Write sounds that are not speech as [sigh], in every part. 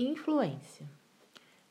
Influência.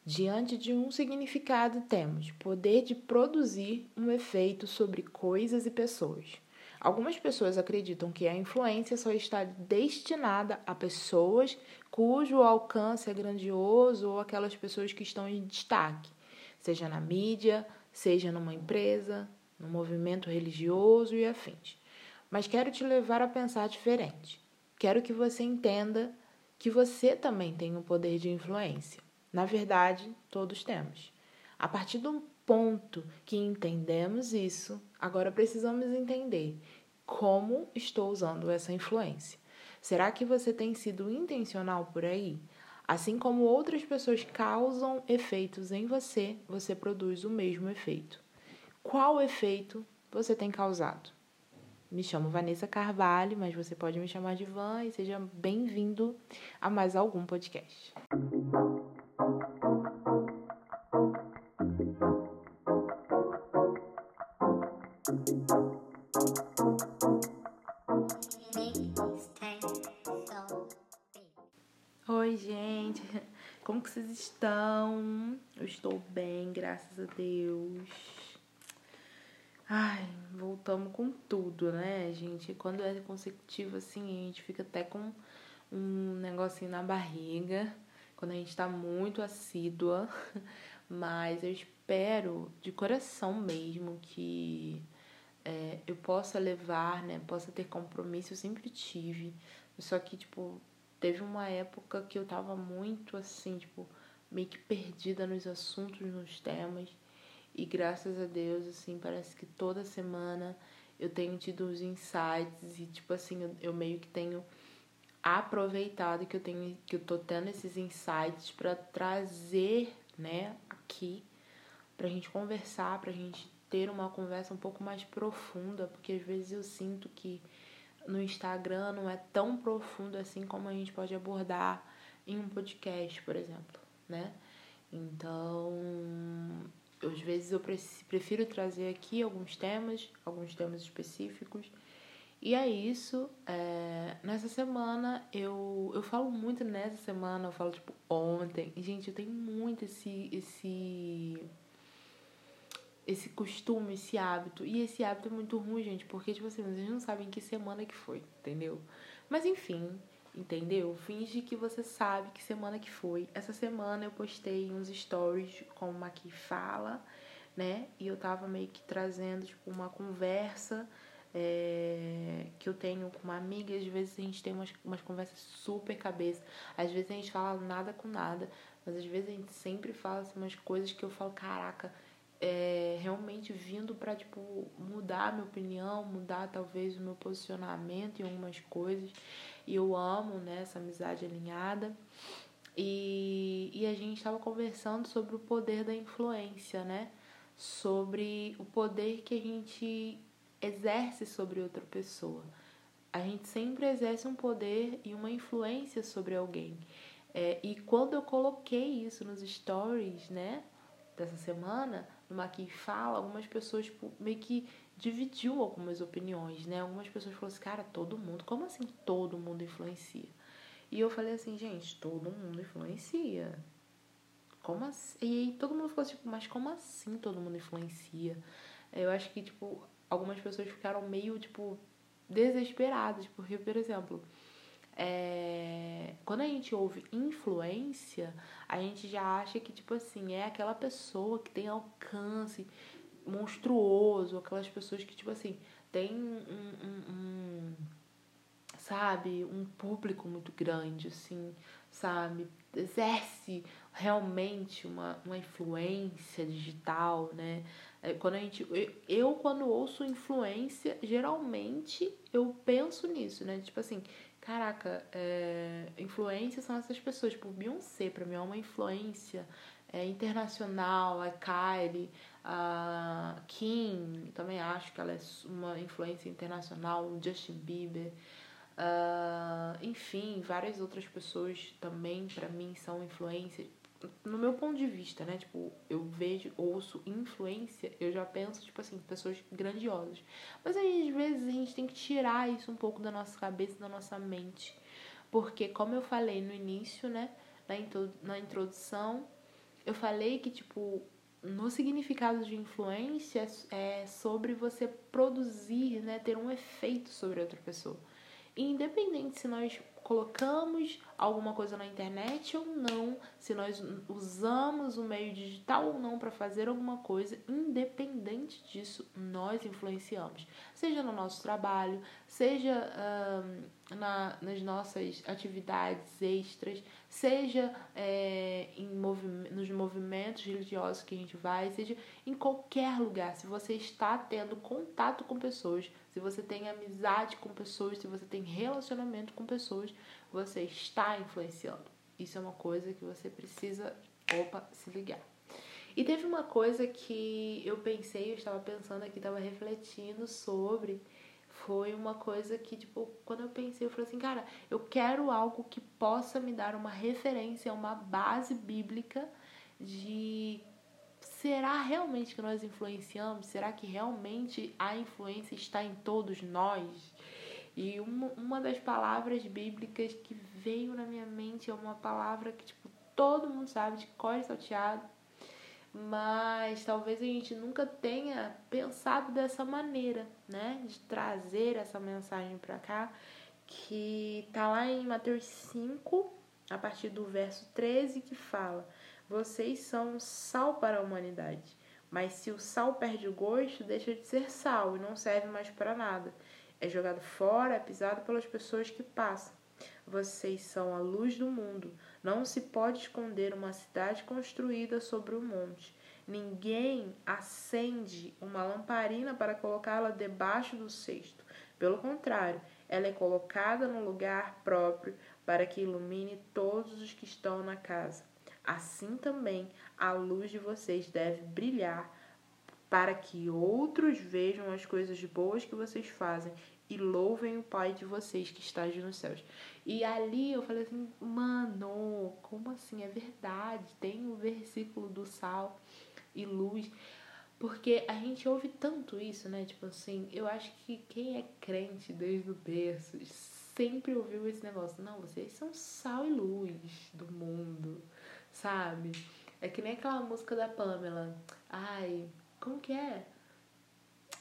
Diante de um significado, temos poder de produzir um efeito sobre coisas e pessoas. Algumas pessoas acreditam que a influência só está destinada a pessoas cujo alcance é grandioso ou aquelas pessoas que estão em destaque, seja na mídia, seja numa empresa, no movimento religioso e afins. Mas quero te levar a pensar diferente. Quero que você entenda que você também tem um poder de influência. Na verdade, todos temos. A partir do ponto que entendemos isso, agora precisamos entender como estou usando essa influência. Será que você tem sido intencional por aí? Assim como outras pessoas causam efeitos em você, você produz o mesmo efeito. Qual efeito você tem causado? Me chamo Vanessa Carvalho, mas você pode me chamar de Van e seja bem-vindo a mais algum podcast. Oi, gente. Como que vocês estão? Eu estou bem, graças a Deus. Voltamos com tudo, né, gente? Quando é consecutivo assim, a gente fica até com um negocinho na barriga, quando a gente tá muito assídua. [laughs] Mas eu espero de coração mesmo que é, eu possa levar, né? Possa ter compromisso, eu sempre tive. Só que, tipo, teve uma época que eu tava muito assim, tipo, meio que perdida nos assuntos, nos temas. E graças a Deus, assim, parece que toda semana eu tenho tido os insights e, tipo assim, eu, eu meio que tenho aproveitado que eu tenho que eu tô tendo esses insights para trazer, né, aqui pra gente conversar, pra gente ter uma conversa um pouco mais profunda, porque às vezes eu sinto que no Instagram não é tão profundo assim como a gente pode abordar em um podcast, por exemplo, né? Então, às vezes eu prefiro trazer aqui alguns temas, alguns temas específicos. E é isso. É, nessa semana eu, eu falo muito nessa semana, eu falo tipo ontem. Gente, eu tenho muito esse, esse, esse costume, esse hábito. E esse hábito é muito ruim, gente, porque, tipo assim, vocês não sabem que semana que foi, entendeu? Mas enfim, entendeu? Finge que você sabe que semana que foi. Essa semana eu postei uns stories como aqui fala, né? E eu tava meio que trazendo, tipo, uma conversa é, que eu tenho com uma amiga. Às vezes a gente tem umas, umas conversas super cabeça. Às vezes a gente fala nada com nada. Mas às vezes a gente sempre fala assim, umas coisas que eu falo, caraca, é, realmente vindo para tipo mudar a minha opinião, mudar talvez o meu posicionamento em algumas coisas. E eu amo né, essa amizade alinhada. E, e a gente estava conversando sobre o poder da influência, né? Sobre o poder que a gente exerce sobre outra pessoa. A gente sempre exerce um poder e uma influência sobre alguém. É, e quando eu coloquei isso nos stories, né, dessa semana, no Maqui Fala, algumas pessoas tipo, meio que dividiu algumas opiniões, né? Algumas pessoas falaram assim, cara, todo mundo, como assim todo mundo influencia? E eu falei assim, gente, todo mundo influencia. Como assim? E aí todo mundo ficou tipo, mas como assim todo mundo influencia? Eu acho que, tipo, algumas pessoas ficaram meio, tipo, desesperadas, porque, por exemplo, é, quando a gente ouve influência, a gente já acha que, tipo assim, é aquela pessoa que tem alcance monstruoso, aquelas pessoas que, tipo assim, tem um, um, um sabe, um público muito grande, assim, sabe, exerce realmente uma, uma influência digital, né? É, quando a gente, eu, eu, quando ouço influência, geralmente eu penso nisso, né? Tipo assim, caraca, é, influência são essas pessoas. Tipo, Beyoncé, pra mim, é uma influência é, internacional. A Kylie, a Kim, também acho que ela é uma influência internacional. Justin Bieber. Uh, enfim, várias outras pessoas também, para mim, são influências no meu ponto de vista, né? Tipo, eu vejo, ouço influência, eu já penso, tipo assim, pessoas grandiosas. Mas aí, às vezes, a gente tem que tirar isso um pouco da nossa cabeça, da nossa mente. Porque, como eu falei no início, né? na introdução, eu falei que, tipo, no significado de influência é sobre você produzir, né, ter um efeito sobre outra pessoa. Independente se nós colocamos alguma coisa na internet ou não, se nós usamos o meio digital ou não para fazer alguma coisa, independente disso, nós influenciamos. Seja no nosso trabalho, seja na, nas nossas atividades extras, seja é, em movi nos movimentos religiosos que a gente vai, seja em qualquer lugar. Se você está tendo contato com pessoas, se você tem amizade com pessoas, se você tem relacionamento com pessoas, você está influenciando. Isso é uma coisa que você precisa, opa, se ligar. E teve uma coisa que eu pensei, eu estava pensando aqui, estava refletindo sobre, foi uma coisa que, tipo, quando eu pensei, eu falei assim, cara, eu quero algo que possa me dar uma referência, uma base bíblica de será realmente que nós influenciamos? Será que realmente a influência está em todos nós? E uma, uma das palavras bíblicas que veio na minha mente é uma palavra que, tipo, todo mundo sabe de cor salteado, mas talvez a gente nunca tenha pensado dessa maneira, né? De trazer essa mensagem para cá, que tá lá em Mateus 5, a partir do verso 13, que fala: Vocês são sal para a humanidade. Mas se o sal perde o gosto, deixa de ser sal e não serve mais para nada é jogado fora, é pisado pelas pessoas que passam. Vocês são a luz do mundo. Não se pode esconder uma cidade construída sobre o um monte. Ninguém acende uma lamparina para colocá-la debaixo do cesto. Pelo contrário, ela é colocada no lugar próprio para que ilumine todos os que estão na casa. Assim também a luz de vocês deve brilhar para que outros vejam as coisas boas que vocês fazem e louvem o Pai de vocês que está nos céus. E ali eu falei assim, mano, como assim? É verdade, tem o versículo do sal e luz. Porque a gente ouve tanto isso, né? Tipo assim, eu acho que quem é crente desde o berço sempre ouviu esse negócio. Não, vocês são sal e luz do mundo, sabe? É que nem aquela música da Pamela. Ai, como que é?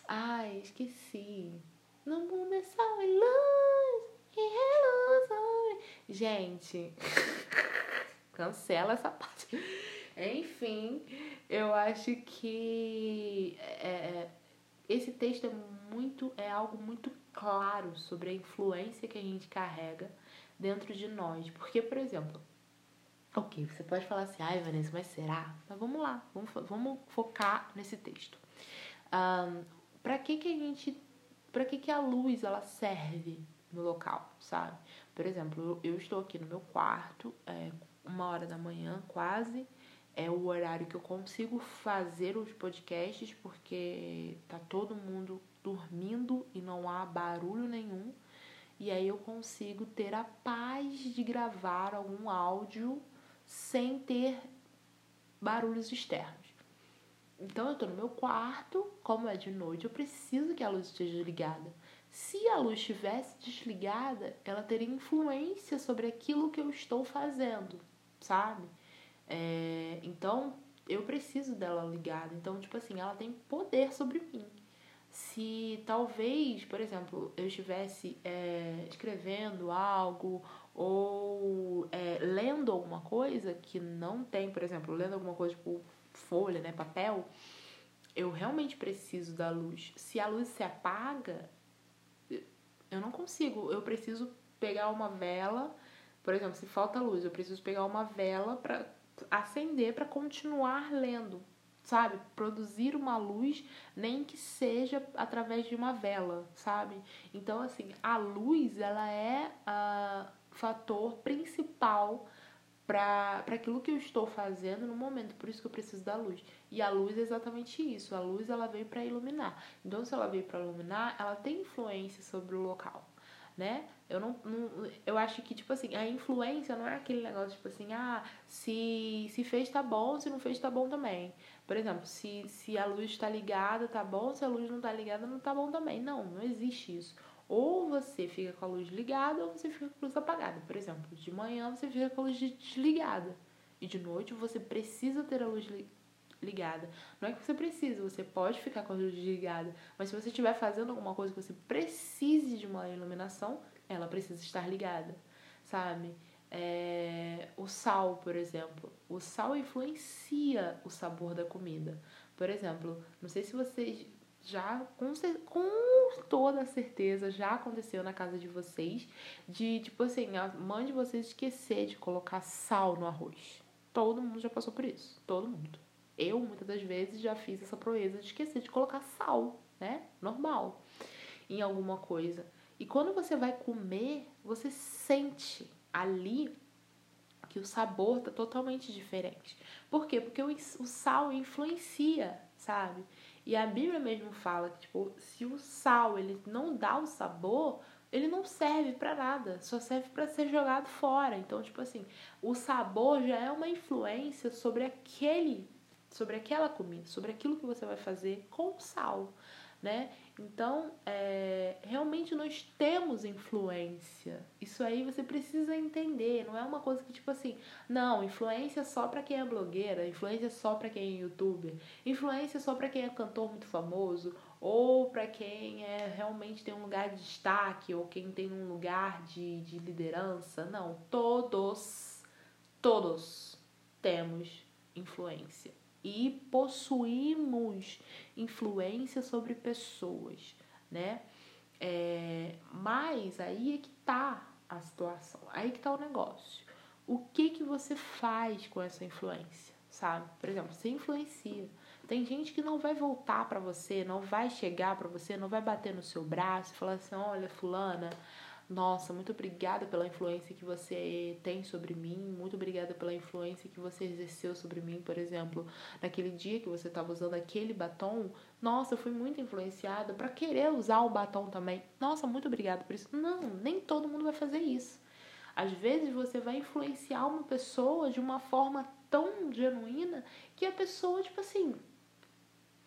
Ai, esqueci. No mundo é só e luz, e reluz. Gente, [laughs] cancela essa parte. Enfim, eu acho que é, é, esse texto é muito é algo muito claro sobre a influência que a gente carrega dentro de nós. Porque, por exemplo, ok, você pode falar assim, ai Vanessa, mas será? Mas vamos lá, vamos, vamos focar nesse texto. Um, para que, que a gente. Para que, que a luz ela serve no local, sabe? Por exemplo, eu estou aqui no meu quarto, é uma hora da manhã quase. É o horário que eu consigo fazer os podcasts, porque tá todo mundo dormindo e não há barulho nenhum. E aí eu consigo ter a paz de gravar algum áudio sem ter barulhos externos. Então eu tô no meu quarto, como é de noite, eu preciso que a luz esteja ligada. Se a luz estivesse desligada, ela teria influência sobre aquilo que eu estou fazendo, sabe? É, então eu preciso dela ligada. Então, tipo assim, ela tem poder sobre mim. Se talvez, por exemplo, eu estivesse é, escrevendo algo ou é, lendo alguma coisa que não tem, por exemplo, lendo alguma coisa tipo folha, né, papel, eu realmente preciso da luz. Se a luz se apaga, eu não consigo. Eu preciso pegar uma vela, por exemplo, se falta luz, eu preciso pegar uma vela para acender para continuar lendo, sabe? Produzir uma luz, nem que seja através de uma vela, sabe? Então, assim, a luz, ela é a fator principal para aquilo que eu estou fazendo no momento, por isso que eu preciso da luz. E a luz é exatamente isso, a luz ela veio para iluminar. Então, se ela veio para iluminar, ela tem influência sobre o local, né? Eu não, não, eu acho que tipo assim, a influência não é aquele negócio tipo assim, ah, se se fez tá bom, se não fez tá bom também. Por exemplo, se se a luz está ligada, tá bom, se a luz não tá ligada, não tá bom também. Não, não existe isso. Ou você fica com a luz ligada ou você fica com a luz apagada. Por exemplo, de manhã você fica com a luz desligada. E de noite você precisa ter a luz ligada. Não é que você precisa, você pode ficar com a luz desligada. Mas se você estiver fazendo alguma coisa que você precise de uma iluminação, ela precisa estar ligada, sabe? É, o sal, por exemplo. O sal influencia o sabor da comida. Por exemplo, não sei se vocês já, com, com toda certeza, já aconteceu na casa de vocês de, tipo assim, a mãe de vocês esquecer de colocar sal no arroz. Todo mundo já passou por isso. Todo mundo. Eu, muitas das vezes, já fiz essa proeza de esquecer de colocar sal, né? Normal. Em alguma coisa. E quando você vai comer, você sente ali que o sabor tá totalmente diferente. Por quê? Porque o, o sal influencia, sabe? E a Bíblia mesmo fala que, tipo, se o sal ele não dá o sabor, ele não serve para nada, só serve para ser jogado fora. Então, tipo assim, o sabor já é uma influência sobre aquele, sobre aquela comida, sobre aquilo que você vai fazer com o sal, né? Então, é, realmente nós temos influência. Isso aí você precisa entender. Não é uma coisa que, tipo assim, não, influência só para quem é blogueira, influência só para quem é youtuber, influência só para quem é cantor muito famoso, ou para quem é realmente tem um lugar de destaque, ou quem tem um lugar de, de liderança. Não, todos, todos temos influência e possuímos influência sobre pessoas, né? É, mas aí é que tá a situação, aí que tá o negócio. O que que você faz com essa influência, sabe? Por exemplo, você influencia. Tem gente que não vai voltar para você, não vai chegar para você, não vai bater no seu braço e falar assim: olha, Fulana, nossa, muito obrigada pela influência que você tem sobre mim, muito obrigada pela influência que você exerceu sobre mim, por exemplo, naquele dia que você estava usando aquele batom. Nossa, eu fui muito influenciada para querer usar o batom também. Nossa, muito obrigada por isso. Não, nem todo mundo vai fazer isso. Às vezes você vai influenciar uma pessoa de uma forma tão genuína que a pessoa, tipo assim,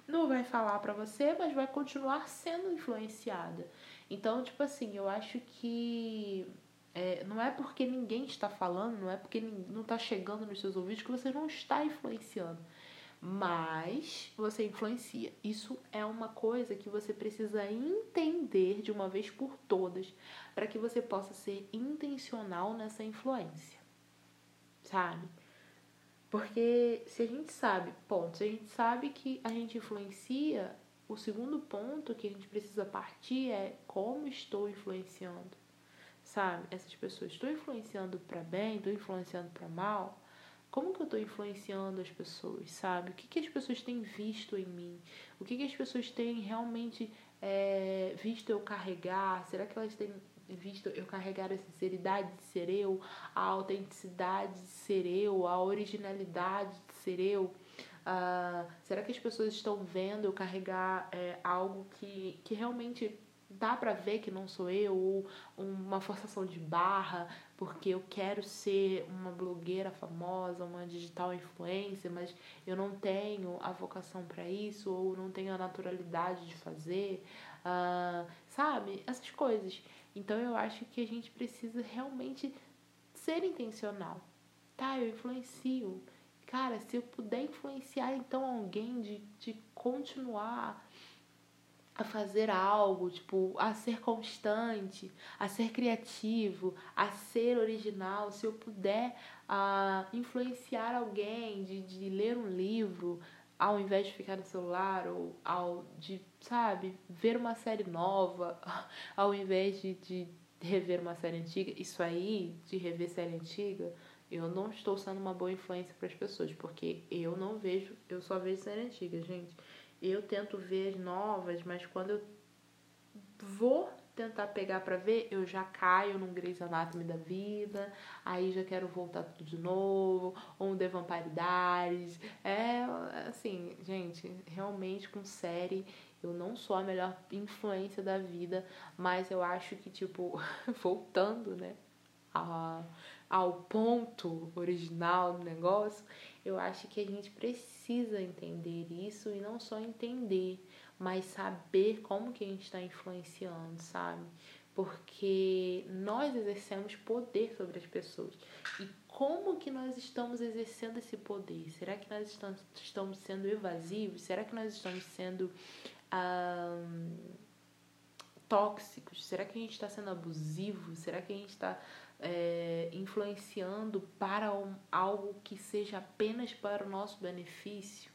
não vai falar para você, mas vai continuar sendo influenciada. Então, tipo assim, eu acho que é, não é porque ninguém está falando, não é porque não está chegando nos seus ouvidos que você não está influenciando. Mas você influencia. Isso é uma coisa que você precisa entender de uma vez por todas para que você possa ser intencional nessa influência. Sabe? Porque se a gente sabe, ponto, se a gente sabe que a gente influencia, o segundo ponto que a gente precisa partir é como estou influenciando, sabe? Essas pessoas, estou influenciando para bem, estou influenciando para mal? Como que eu estou influenciando as pessoas, sabe? O que, que as pessoas têm visto em mim? O que, que as pessoas têm realmente é, visto eu carregar? Será que elas têm visto eu carregar a sinceridade de ser eu, a autenticidade de ser eu, a originalidade de ser eu? Uh, será que as pessoas estão vendo eu carregar é, algo que, que realmente dá para ver que não sou eu, ou uma forçação de barra, porque eu quero ser uma blogueira famosa, uma digital influencer, mas eu não tenho a vocação para isso, ou não tenho a naturalidade de fazer, uh, sabe? Essas coisas. Então eu acho que a gente precisa realmente ser intencional. Tá, eu influencio Cara, se eu puder influenciar então alguém de, de continuar a fazer algo, tipo, a ser constante, a ser criativo, a ser original, se eu puder uh, influenciar alguém de, de ler um livro ao invés de ficar no celular ou ao de, sabe, ver uma série nova [laughs] ao invés de, de rever uma série antiga, isso aí de rever série antiga eu não estou sendo uma boa influência para as pessoas, porque eu não vejo, eu só vejo série antiga, gente. Eu tento ver as novas, mas quando eu vou tentar pegar para ver, eu já caio num Grey's Anatomy da vida, aí já quero voltar tudo de novo, ou um The Vampire Diaries. É, assim, gente, realmente com série eu não sou a melhor influência da vida, mas eu acho que, tipo, [laughs] voltando, né, a ao ponto original do negócio, eu acho que a gente precisa entender isso e não só entender, mas saber como que a gente está influenciando, sabe? Porque nós exercemos poder sobre as pessoas. E como que nós estamos exercendo esse poder? Será que nós estamos sendo evasivos? Será que nós estamos sendo tóxicos? Será que a gente está sendo abusivo? Será que a gente está é, influenciando para um, algo que seja apenas para o nosso benefício?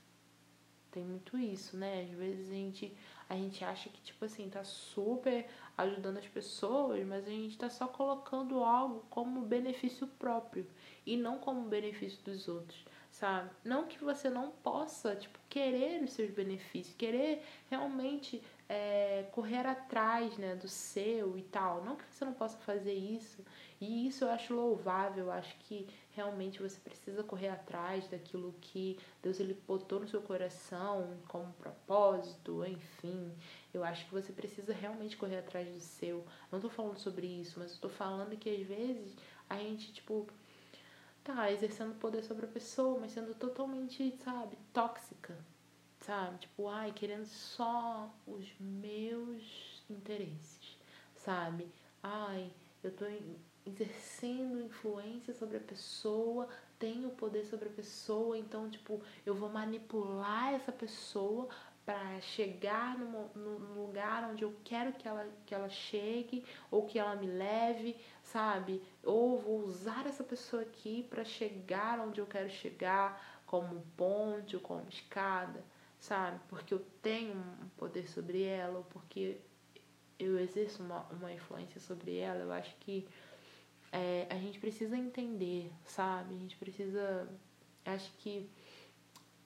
Tem muito isso, né? Às vezes a gente, a gente acha que, tipo assim, tá super ajudando as pessoas, mas a gente tá só colocando algo como benefício próprio e não como benefício dos outros, sabe? Não que você não possa, tipo, querer os seus benefícios, querer realmente é, correr atrás, né, do seu e tal. Não que você não possa fazer isso. E isso eu acho louvável, eu acho que realmente você precisa correr atrás daquilo que Deus ele botou no seu coração como propósito, enfim. Eu acho que você precisa realmente correr atrás do seu. Não tô falando sobre isso, mas eu tô falando que às vezes a gente, tipo, tá exercendo poder sobre a pessoa, mas sendo totalmente, sabe, tóxica, sabe? Tipo, ai, querendo só os meus interesses, sabe? Ai, eu tô exercendo influência sobre a pessoa, tenho poder sobre a pessoa, então, tipo, eu vou manipular essa pessoa para chegar no, no, no, lugar onde eu quero que ela, que ela chegue ou que ela me leve, sabe? Ou vou usar essa pessoa aqui para chegar onde eu quero chegar, como ponte ou como escada, sabe? Porque eu tenho um poder sobre ela, ou porque eu exerço uma, uma influência sobre ela. Eu acho que é, a gente precisa entender, sabe? A gente precisa. Acho que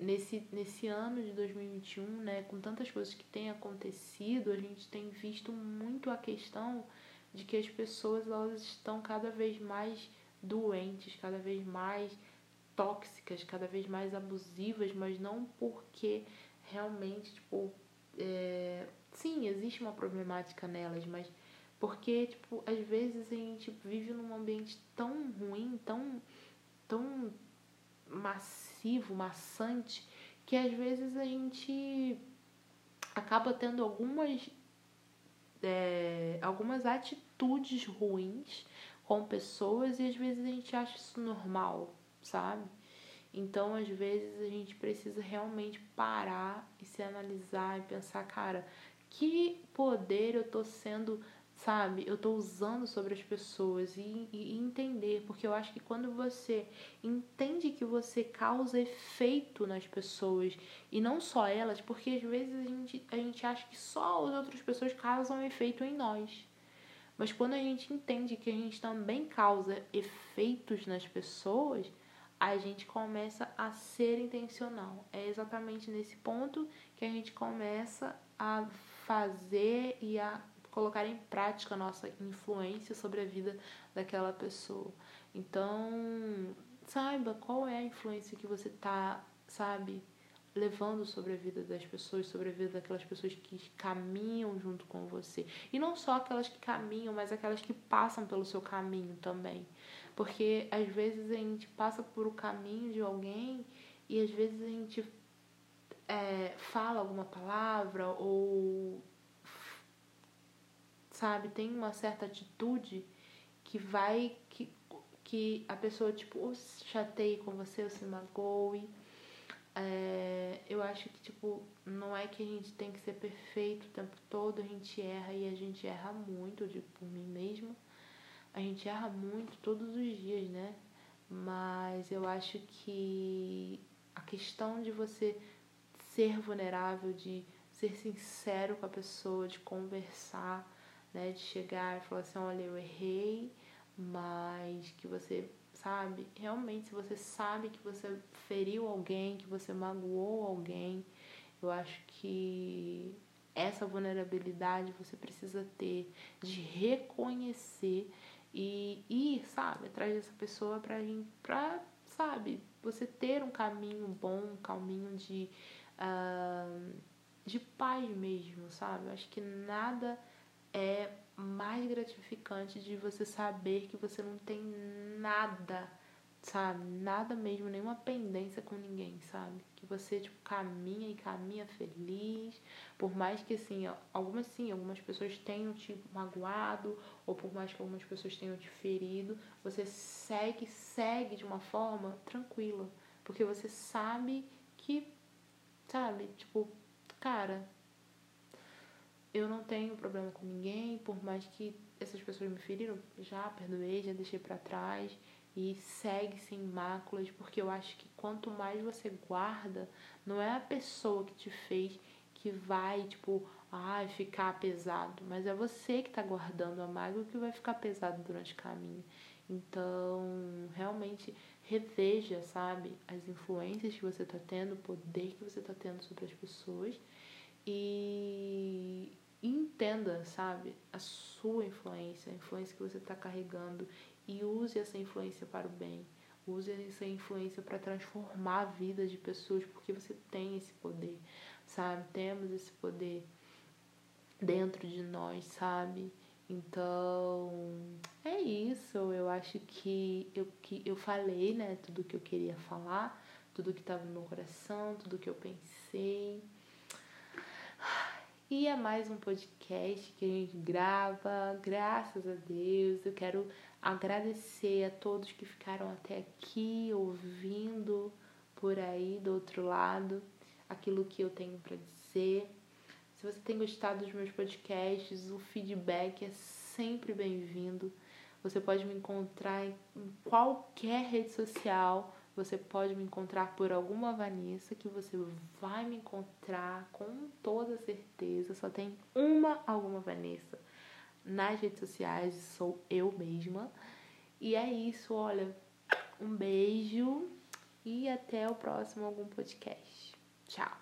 nesse, nesse ano de 2021, né, com tantas coisas que têm acontecido, a gente tem visto muito a questão de que as pessoas elas estão cada vez mais doentes, cada vez mais tóxicas, cada vez mais abusivas, mas não porque realmente, tipo, é... sim, existe uma problemática nelas, mas porque, tipo, às vezes a gente vive num ambiente tão ruim, tão, tão massivo, maçante, que às vezes a gente acaba tendo algumas, é, algumas atitudes ruins com pessoas e às vezes a gente acha isso normal, sabe? Então, às vezes, a gente precisa realmente parar e se analisar e pensar, cara, que poder eu tô sendo sabe? Eu tô usando sobre as pessoas e, e, entender, porque eu acho que quando você entende que você causa efeito nas pessoas e não só elas, porque às vezes a gente, a gente acha que só as outras pessoas causam efeito em nós. Mas quando a gente entende que a gente também causa efeitos nas pessoas, a gente começa a ser intencional. É exatamente nesse ponto que a gente começa a fazer e a colocar em prática a nossa influência sobre a vida daquela pessoa. Então, saiba qual é a influência que você tá, sabe, levando sobre a vida das pessoas, sobre a vida daquelas pessoas que caminham junto com você. E não só aquelas que caminham, mas aquelas que passam pelo seu caminho também. Porque às vezes a gente passa por o caminho de alguém e às vezes a gente é, fala alguma palavra ou sabe? Tem uma certa atitude que vai que, que a pessoa tipo ou se chateie com você ou se magoe. É, eu acho que tipo não é que a gente tem que ser perfeito o tempo todo, a gente erra e a gente erra muito, digo por mim mesmo. A gente erra muito todos os dias, né? Mas eu acho que a questão de você ser vulnerável, de ser sincero com a pessoa, de conversar, né? De chegar e falar assim, olha, eu errei, mas que você sabe, realmente se você sabe que você feriu alguém, que você magoou alguém, eu acho que essa vulnerabilidade você precisa ter de reconhecer e ir, sabe, atrás dessa pessoa pra, pra sabe, você ter um caminho bom, um caminho de, uh, de paz mesmo, sabe? Eu acho que nada é mais gratificante de você saber que você não tem nada, sabe? Nada mesmo, nenhuma pendência com ninguém, sabe? Que você, tipo, caminha e caminha feliz. Por mais que, assim, algumas sim, algumas pessoas tenham te magoado, ou por mais que algumas pessoas tenham te ferido, você segue, segue de uma forma tranquila. Porque você sabe que, sabe, tipo, cara, eu não tenho problema com ninguém, por mais que essas pessoas me feriram, já perdoei, já deixei para trás e segue sem máculas, porque eu acho que quanto mais você guarda, não é a pessoa que te fez que vai, tipo, ai, ficar pesado, mas é você que tá guardando a mágoa que vai ficar pesado durante o caminho. Então, realmente reveja, sabe, as influências que você tá tendo, o poder que você tá tendo sobre as pessoas e entenda, sabe, a sua influência, a influência que você está carregando e use essa influência para o bem. Use essa influência para transformar a vida de pessoas, porque você tem esse poder, sabe? Temos esse poder dentro de nós, sabe? Então, é isso. Eu acho que eu, que eu falei, né? Tudo que eu queria falar, tudo que estava no meu coração, tudo que eu pensei. E é mais um podcast que a gente grava, graças a Deus. Eu quero agradecer a todos que ficaram até aqui ouvindo por aí do outro lado aquilo que eu tenho para dizer. Se você tem gostado dos meus podcasts, o feedback é sempre bem-vindo. Você pode me encontrar em qualquer rede social você pode me encontrar por alguma Vanessa que você vai me encontrar com toda certeza. Só tem uma alguma Vanessa nas redes sociais, sou eu mesma. E é isso, olha. Um beijo e até o próximo algum podcast. Tchau.